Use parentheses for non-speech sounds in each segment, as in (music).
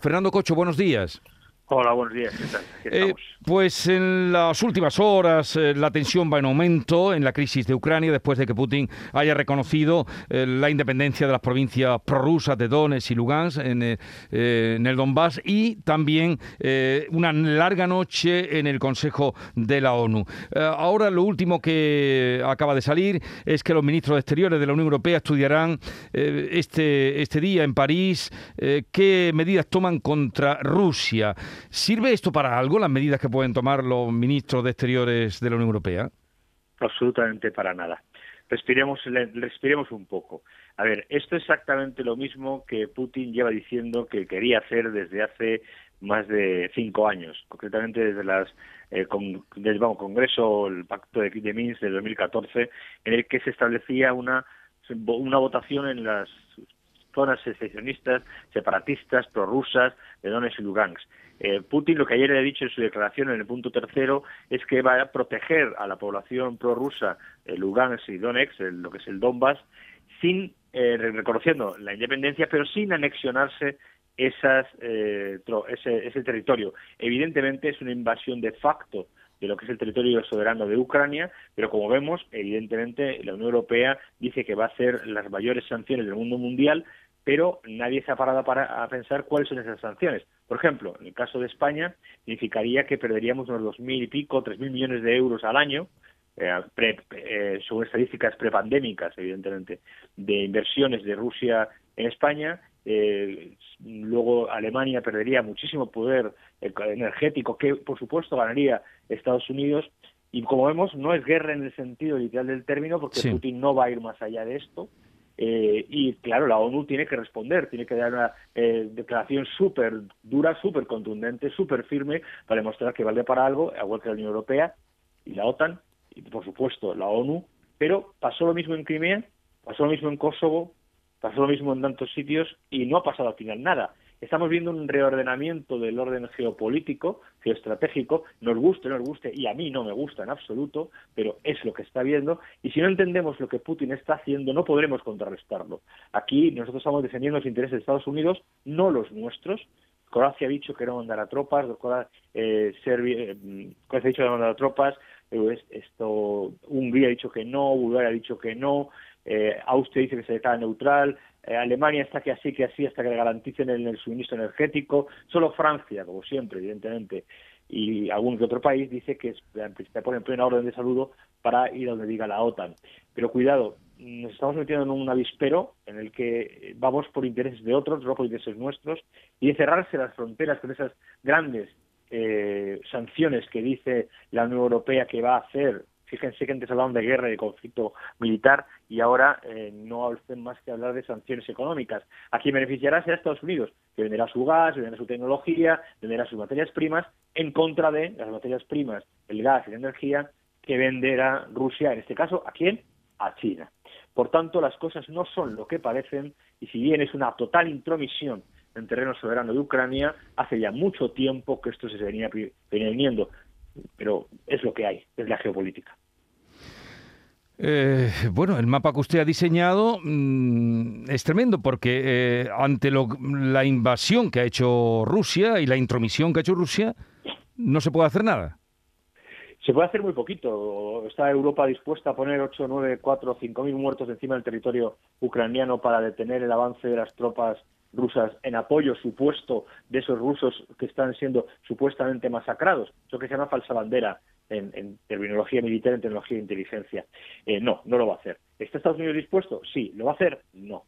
Fernando Cocho, buenos días. Hola, buenos días. Eh, pues en las últimas horas eh, la tensión va en aumento en la crisis de Ucrania después de que Putin haya reconocido eh, la independencia de las provincias prorrusas de Donetsk y Lugansk en, en el Donbass y también una larga noche en el Consejo de la ONU. ahora lo último que acaba de salir es que los ministros de Exteriores de la Unión Europea estudiarán este, este día en París qué medidas toman contra Rusia. ¿Sirve esto para algo, las medidas que pueden tomar los ministros de Exteriores de la Unión Europea? Absolutamente para nada. Respiremos, respiremos un poco. A ver, esto es exactamente lo mismo que Putin lleva diciendo que quería hacer desde hace más de cinco años, concretamente desde las eh, con, el Congreso, el Pacto de, de Minsk de 2014, en el que se establecía una una votación en las zonas secesionistas, separatistas, prorrusas de Donetsk y Lugansk. Eh, Putin lo que ayer ha dicho en su declaración en el punto tercero es que va a proteger a la población prorrusa eh, Lugansk y Donetsk, lo que es el Donbass, sin eh, reconociendo la independencia, pero sin anexionarse esas, ese, ese territorio. Evidentemente es una invasión de facto de lo que es el territorio soberano de Ucrania, pero como vemos, evidentemente la Unión Europea dice que va a hacer las mayores sanciones del mundo mundial, pero nadie se ha parado para, a pensar cuáles son esas sanciones. Por ejemplo, en el caso de España, significaría que perderíamos unos dos mil y pico, tres mil millones de euros al año, eh, eh, según estadísticas prepandémicas, evidentemente, de inversiones de Rusia en España. Eh, luego Alemania perdería muchísimo poder energético, que por supuesto ganaría Estados Unidos. Y como vemos, no es guerra en el sentido literal del término, porque Putin no va a ir más allá de esto. Eh, y claro, la ONU tiene que responder, tiene que dar una eh, declaración súper dura, súper contundente, súper firme para demostrar que vale para algo, igual que la Unión Europea y la OTAN, y por supuesto la ONU. Pero pasó lo mismo en Crimea, pasó lo mismo en Kosovo, pasó lo mismo en tantos sitios y no ha pasado al final nada. Estamos viendo un reordenamiento del orden geopolítico, geoestratégico, nos guste no nos guste, y a mí no me gusta en absoluto, pero es lo que está viendo, y si no entendemos lo que Putin está haciendo, no podremos contrarrestarlo. Aquí nosotros estamos defendiendo los intereses de Estados Unidos, no los nuestros. Croacia ha dicho que no mandará tropas, eh, Serbia, eh, ha dicho que no mandará tropas, eh, esto, Hungría ha dicho que no, Bulgaria ha dicho que no, eh, Austria dice que se declara neutral, eh, Alemania está que así, que así, hasta que le garanticen el, suministro energético, solo Francia, como siempre, evidentemente, y algún que otro país dice que se pone en plena orden de saludo para ir a donde diga la OTAN. Pero cuidado, nos estamos metiendo en un avispero en el que vamos por intereses de otros, no por intereses nuestros, y de cerrarse las fronteras con esas grandes eh, sanciones que dice la Unión Europea que va a hacer Fíjense que antes hablaban de guerra y de conflicto militar y ahora eh, no hacen más que hablar de sanciones económicas. ¿A quién beneficiará será Estados Unidos, que venderá su gas, venderá su tecnología, venderá sus materias primas, en contra de las materias primas, el gas y la energía que venderá Rusia, en este caso, ¿a quién? A China. Por tanto, las cosas no son lo que parecen y si bien es una total intromisión en terreno soberano de Ucrania, hace ya mucho tiempo que esto se venía, venía viniendo, pero es lo que hay, es la geopolítica. Eh, bueno, el mapa que usted ha diseñado mm, es tremendo porque eh, ante la invasión que ha hecho Rusia y la intromisión que ha hecho Rusia, no se puede hacer nada. Se puede hacer muy poquito. Está Europa dispuesta a poner 8, 9, 4, 5 mil muertos encima del territorio ucraniano para detener el avance de las tropas rusas en apoyo supuesto de esos rusos que están siendo supuestamente masacrados. Eso que se llama falsa bandera en, terminología militar, en tecnología de inteligencia. Eh, no, no lo va a hacer. ¿Está Estados Unidos dispuesto? Sí. ¿Lo va a hacer? No.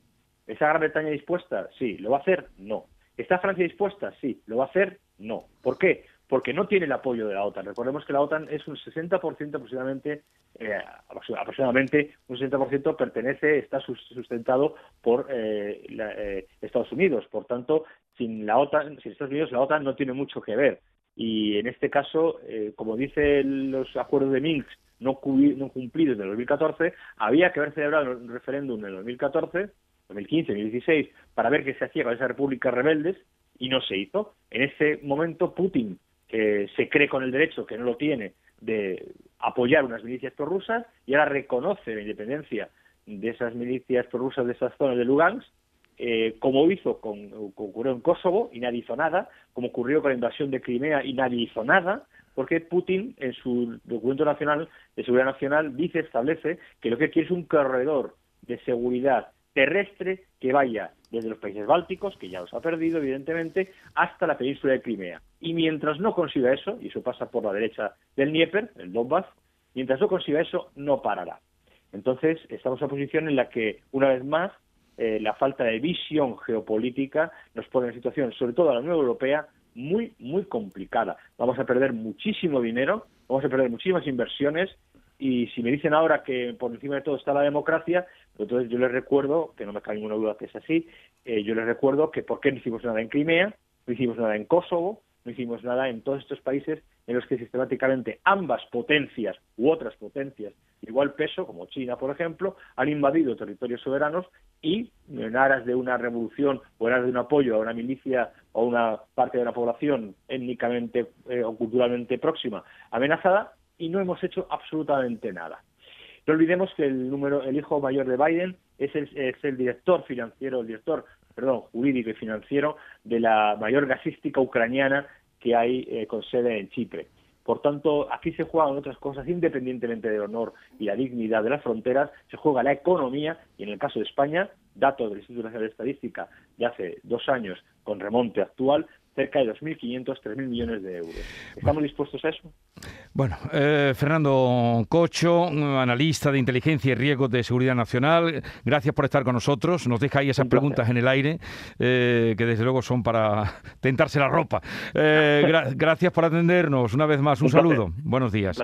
¿Está Gran Bretaña dispuesta? Sí. ¿Lo va a hacer? No. ¿Está Francia dispuesta? Sí. ¿Lo va a hacer? No. ¿Por qué? Porque no tiene el apoyo de la OTAN. Recordemos que la OTAN es un 60% aproximadamente, eh, aproximadamente un 60% pertenece, está sustentado por eh, Estados Unidos. Por tanto, sin la OTAN, sin Estados Unidos, la OTAN no tiene mucho que ver y en este caso, eh, como dicen los acuerdos de Minsk no, no cumplidos en el 2014, había que haber celebrado un referéndum en el 2014, 2015, 2016, para ver qué se hacía con esas repúblicas rebeldes y no se hizo. En ese momento Putin eh, se cree con el derecho, que no lo tiene, de apoyar unas milicias prorrusas y ahora reconoce la independencia de esas milicias prorrusas de esas zonas de Lugansk eh, como hizo con, ocurrió en Kosovo y nadie hizo nada, como ocurrió con la invasión de Crimea y nadie hizo nada, porque Putin en su documento nacional de seguridad nacional dice, establece que lo que quiere es un corredor de seguridad terrestre que vaya desde los países bálticos, que ya los ha perdido, evidentemente, hasta la península de Crimea. Y mientras no consiga eso, y eso pasa por la derecha del Dnieper, el Donbass, mientras no consiga eso, no parará. Entonces, estamos en una posición en la que, una vez más, eh, la falta de visión geopolítica nos pone en situación, sobre todo a la Unión Europea, muy, muy complicada. Vamos a perder muchísimo dinero, vamos a perder muchísimas inversiones y si me dicen ahora que por encima de todo está la democracia, pues entonces yo les recuerdo, que no me cae ninguna duda que es así, eh, yo les recuerdo que por qué no hicimos nada en Crimea, no hicimos nada en Kosovo, no hicimos nada en todos estos países en los que sistemáticamente ambas potencias u otras potencias igual peso, como China, por ejemplo, han invadido territorios soberanos y en aras de una revolución o en aras de un apoyo a una milicia o a una parte de la población étnicamente eh, o culturalmente próxima amenazada y no hemos hecho absolutamente nada. No olvidemos que el número, el hijo mayor de Biden es el, es el director financiero, el director, perdón, jurídico y financiero de la mayor gasística ucraniana que hay eh, con sede en Chipre. Por tanto, aquí se juegan otras cosas, independientemente del honor y la dignidad de las fronteras, se juega la economía y en el caso de España, datos del Instituto Nacional de Estadística de hace dos años con remonte actual, cerca de 2.500, 3.000 millones de euros. ¿Estamos dispuestos a eso? Bueno, eh, Fernando Cocho, analista de inteligencia y riesgos de seguridad nacional, gracias por estar con nosotros. Nos deja ahí esas preguntas en el aire, eh, que desde luego son para (laughs) tentarse la ropa. Eh, gracias por atendernos. Una vez más, un, saludo. Buenos días.